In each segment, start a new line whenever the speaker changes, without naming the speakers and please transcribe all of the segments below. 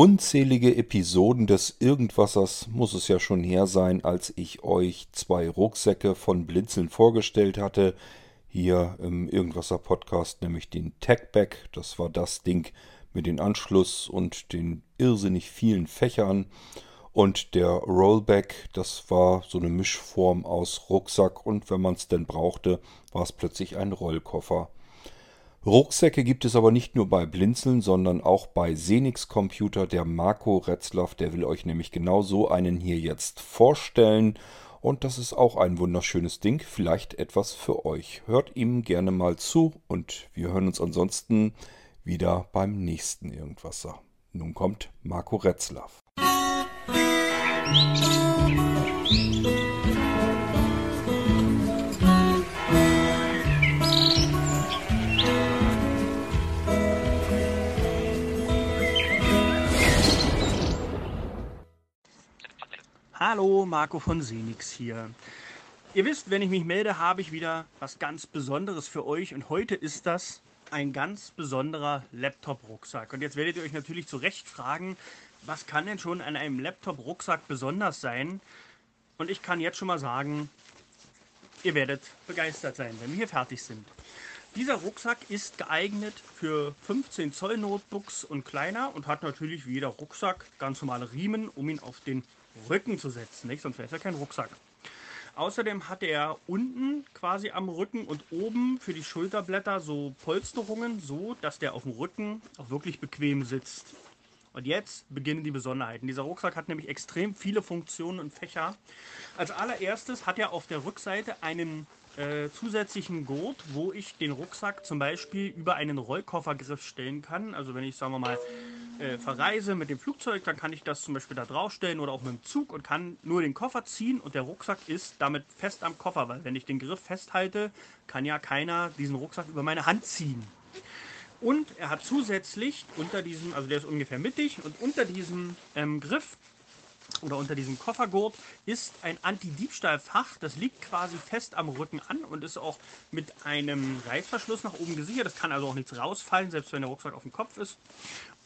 Unzählige Episoden des Irgendwassers muss es ja schon her sein, als ich euch zwei Rucksäcke von Blinzeln vorgestellt hatte. Hier im Irgendwasser Podcast, nämlich den Techback. Das war das Ding mit dem Anschluss und den irrsinnig vielen Fächern. Und der Rollback, das war so eine Mischform aus Rucksack und wenn man es denn brauchte, war es plötzlich ein Rollkoffer. Rucksäcke gibt es aber nicht nur bei Blinzeln, sondern auch bei Senix Computer. Der Marco Retzlaff, der will euch nämlich genau so einen hier jetzt vorstellen. Und das ist auch ein wunderschönes Ding, vielleicht etwas für euch. Hört ihm gerne mal zu und wir hören uns ansonsten wieder beim nächsten Irgendwasser. Nun kommt Marco Retzlaff. Musik
Hallo, Marco von Senix hier. Ihr wisst, wenn ich mich melde, habe ich wieder was ganz Besonderes für euch und heute ist das ein ganz besonderer Laptop-Rucksack. Und jetzt werdet ihr euch natürlich zu Recht fragen, was kann denn schon an einem Laptop-Rucksack besonders sein? Und ich kann jetzt schon mal sagen, ihr werdet begeistert sein, wenn wir hier fertig sind. Dieser Rucksack ist geeignet für 15 Zoll Notebooks und kleiner und hat natürlich wie jeder Rucksack ganz normale Riemen, um ihn auf den Rücken zu setzen, nicht? sonst wäre es ja kein Rucksack. Außerdem hat er unten quasi am Rücken und oben für die Schulterblätter so Polsterungen, so dass der auf dem Rücken auch wirklich bequem sitzt. Und jetzt beginnen die Besonderheiten. Dieser Rucksack hat nämlich extrem viele Funktionen und Fächer. Als allererstes hat er auf der Rückseite einen äh, zusätzlichen Gurt, wo ich den Rucksack zum Beispiel über einen Rollkoffergriff stellen kann. Also wenn ich, sagen wir mal, äh, verreise mit dem Flugzeug, dann kann ich das zum Beispiel da draufstellen oder auch mit dem Zug und kann nur den Koffer ziehen und der Rucksack ist damit fest am Koffer, weil wenn ich den Griff festhalte, kann ja keiner diesen Rucksack über meine Hand ziehen. Und er hat zusätzlich unter diesem, also der ist ungefähr mittig und unter diesem ähm, Griff oder unter diesem Koffergurt ist ein Anti-Diebstahlfach. Das liegt quasi fest am Rücken an und ist auch mit einem Reißverschluss nach oben gesichert. Das kann also auch nichts rausfallen, selbst wenn der Rucksack auf dem Kopf ist.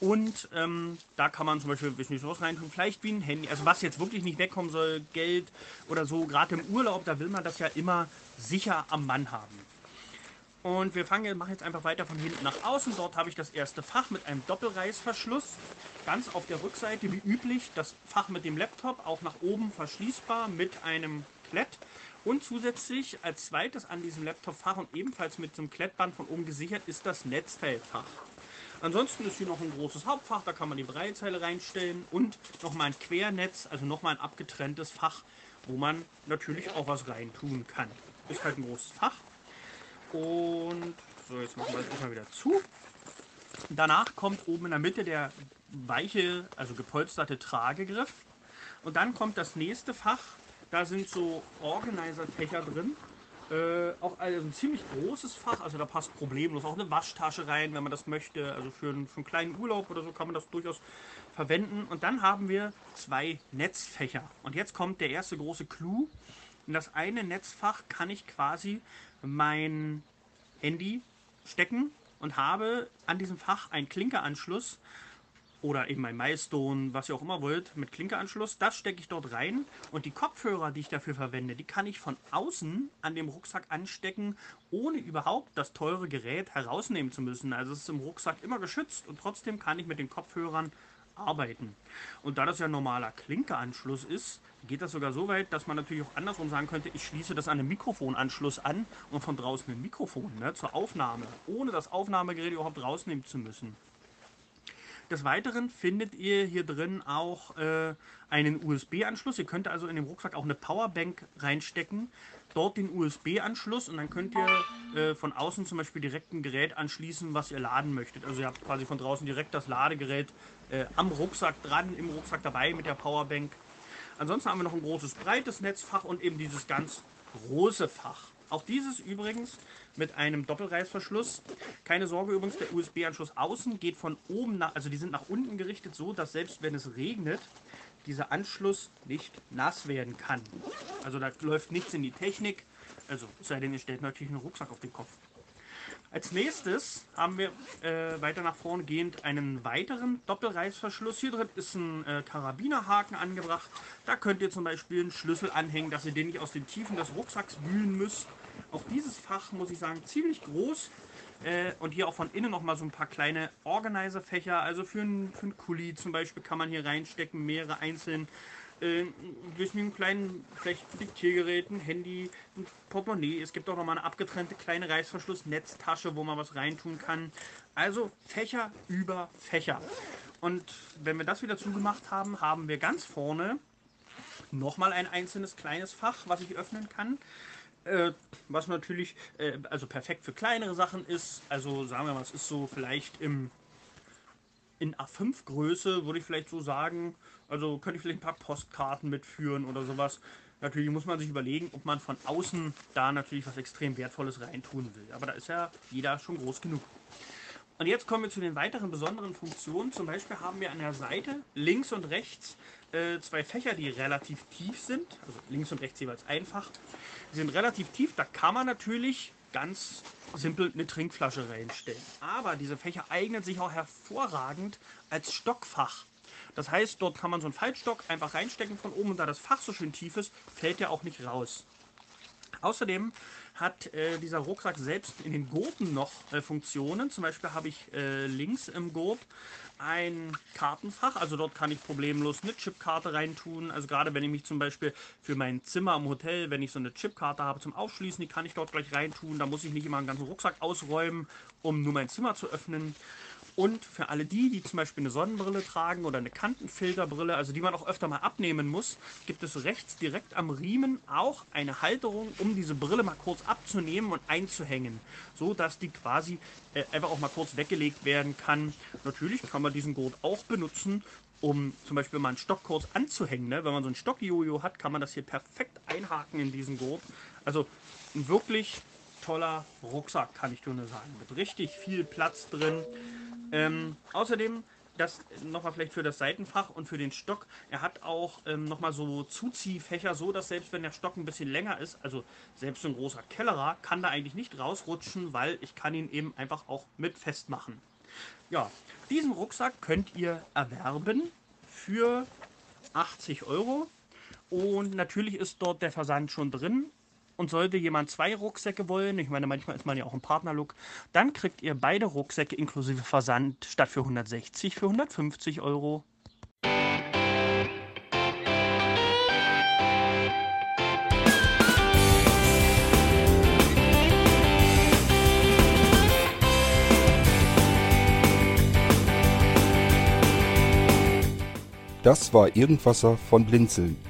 Und ähm, da kann man zum Beispiel nicht was reintun, vielleicht wie ein Handy. Also was jetzt wirklich nicht wegkommen soll, Geld oder so. Gerade im Urlaub, da will man das ja immer sicher am Mann haben. Und wir fangen, machen jetzt einfach weiter von hinten nach außen. Dort habe ich das erste Fach mit einem Doppelreißverschluss. Ganz auf der Rückseite, wie üblich, das Fach mit dem Laptop, auch nach oben verschließbar mit einem Klett. Und zusätzlich als zweites an diesem Laptop-Fach und ebenfalls mit so einem Klettband von oben gesichert ist das Netzteilfach. Ansonsten ist hier noch ein großes Hauptfach, da kann man die Breitzeile reinstellen und nochmal ein Quernetz, also nochmal ein abgetrenntes Fach, wo man natürlich auch was reintun kann. Ist halt ein großes Fach. Und so, jetzt machen wir das mal wieder zu. Danach kommt oben in der Mitte der weiche, also gepolsterte Tragegriff. Und dann kommt das nächste Fach. Da sind so Organizer-Fächer drin. Äh, auch also ein ziemlich großes Fach, also da passt problemlos auch eine Waschtasche rein, wenn man das möchte. Also für einen, für einen kleinen Urlaub oder so kann man das durchaus verwenden. Und dann haben wir zwei Netzfächer. Und jetzt kommt der erste große Clou. In das eine Netzfach kann ich quasi mein Handy stecken und habe an diesem Fach einen Klinkeranschluss oder eben ein Milestone, was ihr auch immer wollt, mit Klinkeanschluss. Das stecke ich dort rein und die Kopfhörer, die ich dafür verwende, die kann ich von außen an dem Rucksack anstecken, ohne überhaupt das teure Gerät herausnehmen zu müssen. Also es ist im Rucksack immer geschützt und trotzdem kann ich mit den Kopfhörern arbeiten. Und da das ja ein normaler Klinkeanschluss ist, geht das sogar so weit, dass man natürlich auch andersrum sagen könnte, ich schließe das an den Mikrofonanschluss an und von draußen ein Mikrofon ne, zur Aufnahme, ohne das Aufnahmegerät überhaupt rausnehmen zu müssen. Des Weiteren findet ihr hier drin auch äh, einen USB-Anschluss. Ihr könnt also in dem Rucksack auch eine Powerbank reinstecken, dort den USB-Anschluss und dann könnt ihr äh, von außen zum Beispiel direkt ein Gerät anschließen, was ihr laden möchtet. Also ihr habt quasi von draußen direkt das Ladegerät äh, am Rucksack dran, im Rucksack dabei mit der Powerbank. Ansonsten haben wir noch ein großes, breites Netzfach und eben dieses ganz große Fach. Auch dieses übrigens mit einem Doppelreißverschluss. Keine Sorge übrigens, der USB-Anschluss außen geht von oben nach, also die sind nach unten gerichtet, so dass selbst wenn es regnet, dieser Anschluss nicht nass werden kann. Also da läuft nichts in die Technik, also sei denn, ihr stellt natürlich einen Rucksack auf den Kopf. Als nächstes haben wir äh, weiter nach vorne gehend einen weiteren Doppelreißverschluss. Hier drin ist ein äh, Karabinerhaken angebracht. Da könnt ihr zum Beispiel einen Schlüssel anhängen, dass ihr den nicht aus den Tiefen des Rucksacks wühlen müsst. Auch dieses Fach, muss ich sagen, ziemlich groß. Äh, und hier auch von innen noch mal so ein paar kleine Organizer-Fächer. Also für einen, für einen Kuli zum Beispiel kann man hier reinstecken, mehrere einzeln äh, durch einen kleinen, vielleicht Diktiergerät, ein Handy, ein Portemonnaie. Es gibt auch nochmal eine abgetrennte kleine Reißverschluss-Netztasche, wo man was reintun kann. Also Fächer über Fächer. Und wenn wir das wieder zugemacht haben, haben wir ganz vorne nochmal ein einzelnes kleines Fach, was ich öffnen kann. Äh, was natürlich äh, also perfekt für kleinere Sachen ist. Also sagen wir mal, es ist so vielleicht im in A5 Größe, würde ich vielleicht so sagen. Also könnte ich vielleicht ein paar Postkarten mitführen oder sowas. Natürlich muss man sich überlegen, ob man von außen da natürlich was extrem Wertvolles reintun will. Aber da ist ja jeder schon groß genug. Und jetzt kommen wir zu den weiteren besonderen Funktionen. Zum Beispiel haben wir an der Seite links und rechts äh, zwei Fächer, die relativ tief sind. Also links und rechts jeweils einfach. Die sind relativ tief. Da kann man natürlich ganz simpel eine Trinkflasche reinstellen. Aber diese Fächer eignen sich auch hervorragend als Stockfach. Das heißt, dort kann man so einen Faltstock einfach reinstecken von oben und da das Fach so schön tief ist, fällt der auch nicht raus. Außerdem hat äh, dieser Rucksack selbst in den Gurten noch äh, Funktionen. Zum Beispiel habe ich äh, links im Gurt ein Kartenfach, also dort kann ich problemlos eine Chipkarte reintun. Also gerade wenn ich mich zum Beispiel für mein Zimmer im Hotel, wenn ich so eine Chipkarte habe zum Aufschließen, die kann ich dort gleich reintun. Da muss ich nicht immer einen ganzen Rucksack ausräumen, um nur mein Zimmer zu öffnen. Und für alle die, die zum Beispiel eine Sonnenbrille tragen oder eine Kantenfilterbrille, also die man auch öfter mal abnehmen muss, gibt es rechts direkt am Riemen auch eine Halterung, um diese Brille mal kurz abzunehmen und einzuhängen, so dass die quasi äh, einfach auch mal kurz weggelegt werden kann. Natürlich kann man diesen Gurt auch benutzen, um zum Beispiel mal einen Stock kurz anzuhängen. Ne? Wenn man so einen Stockjojo hat, kann man das hier perfekt einhaken in diesen Gurt. Also ein wirklich toller Rucksack, kann ich nur sagen. Mit richtig viel Platz drin. Ähm, außerdem, das nochmal vielleicht für das Seitenfach und für den Stock, er hat auch ähm, nochmal so Zuziehfächer, so dass selbst wenn der Stock ein bisschen länger ist, also selbst ein großer Kellerer, kann da eigentlich nicht rausrutschen, weil ich kann ihn eben einfach auch mit festmachen. Ja, diesen Rucksack könnt ihr erwerben für 80 Euro. Und natürlich ist dort der Versand schon drin. Und sollte jemand zwei Rucksäcke wollen, ich meine, manchmal ist man ja auch ein Partnerlook, dann kriegt ihr beide Rucksäcke inklusive Versand statt für 160 für 150 Euro.
Das war Irgendwasser von Blinzeln.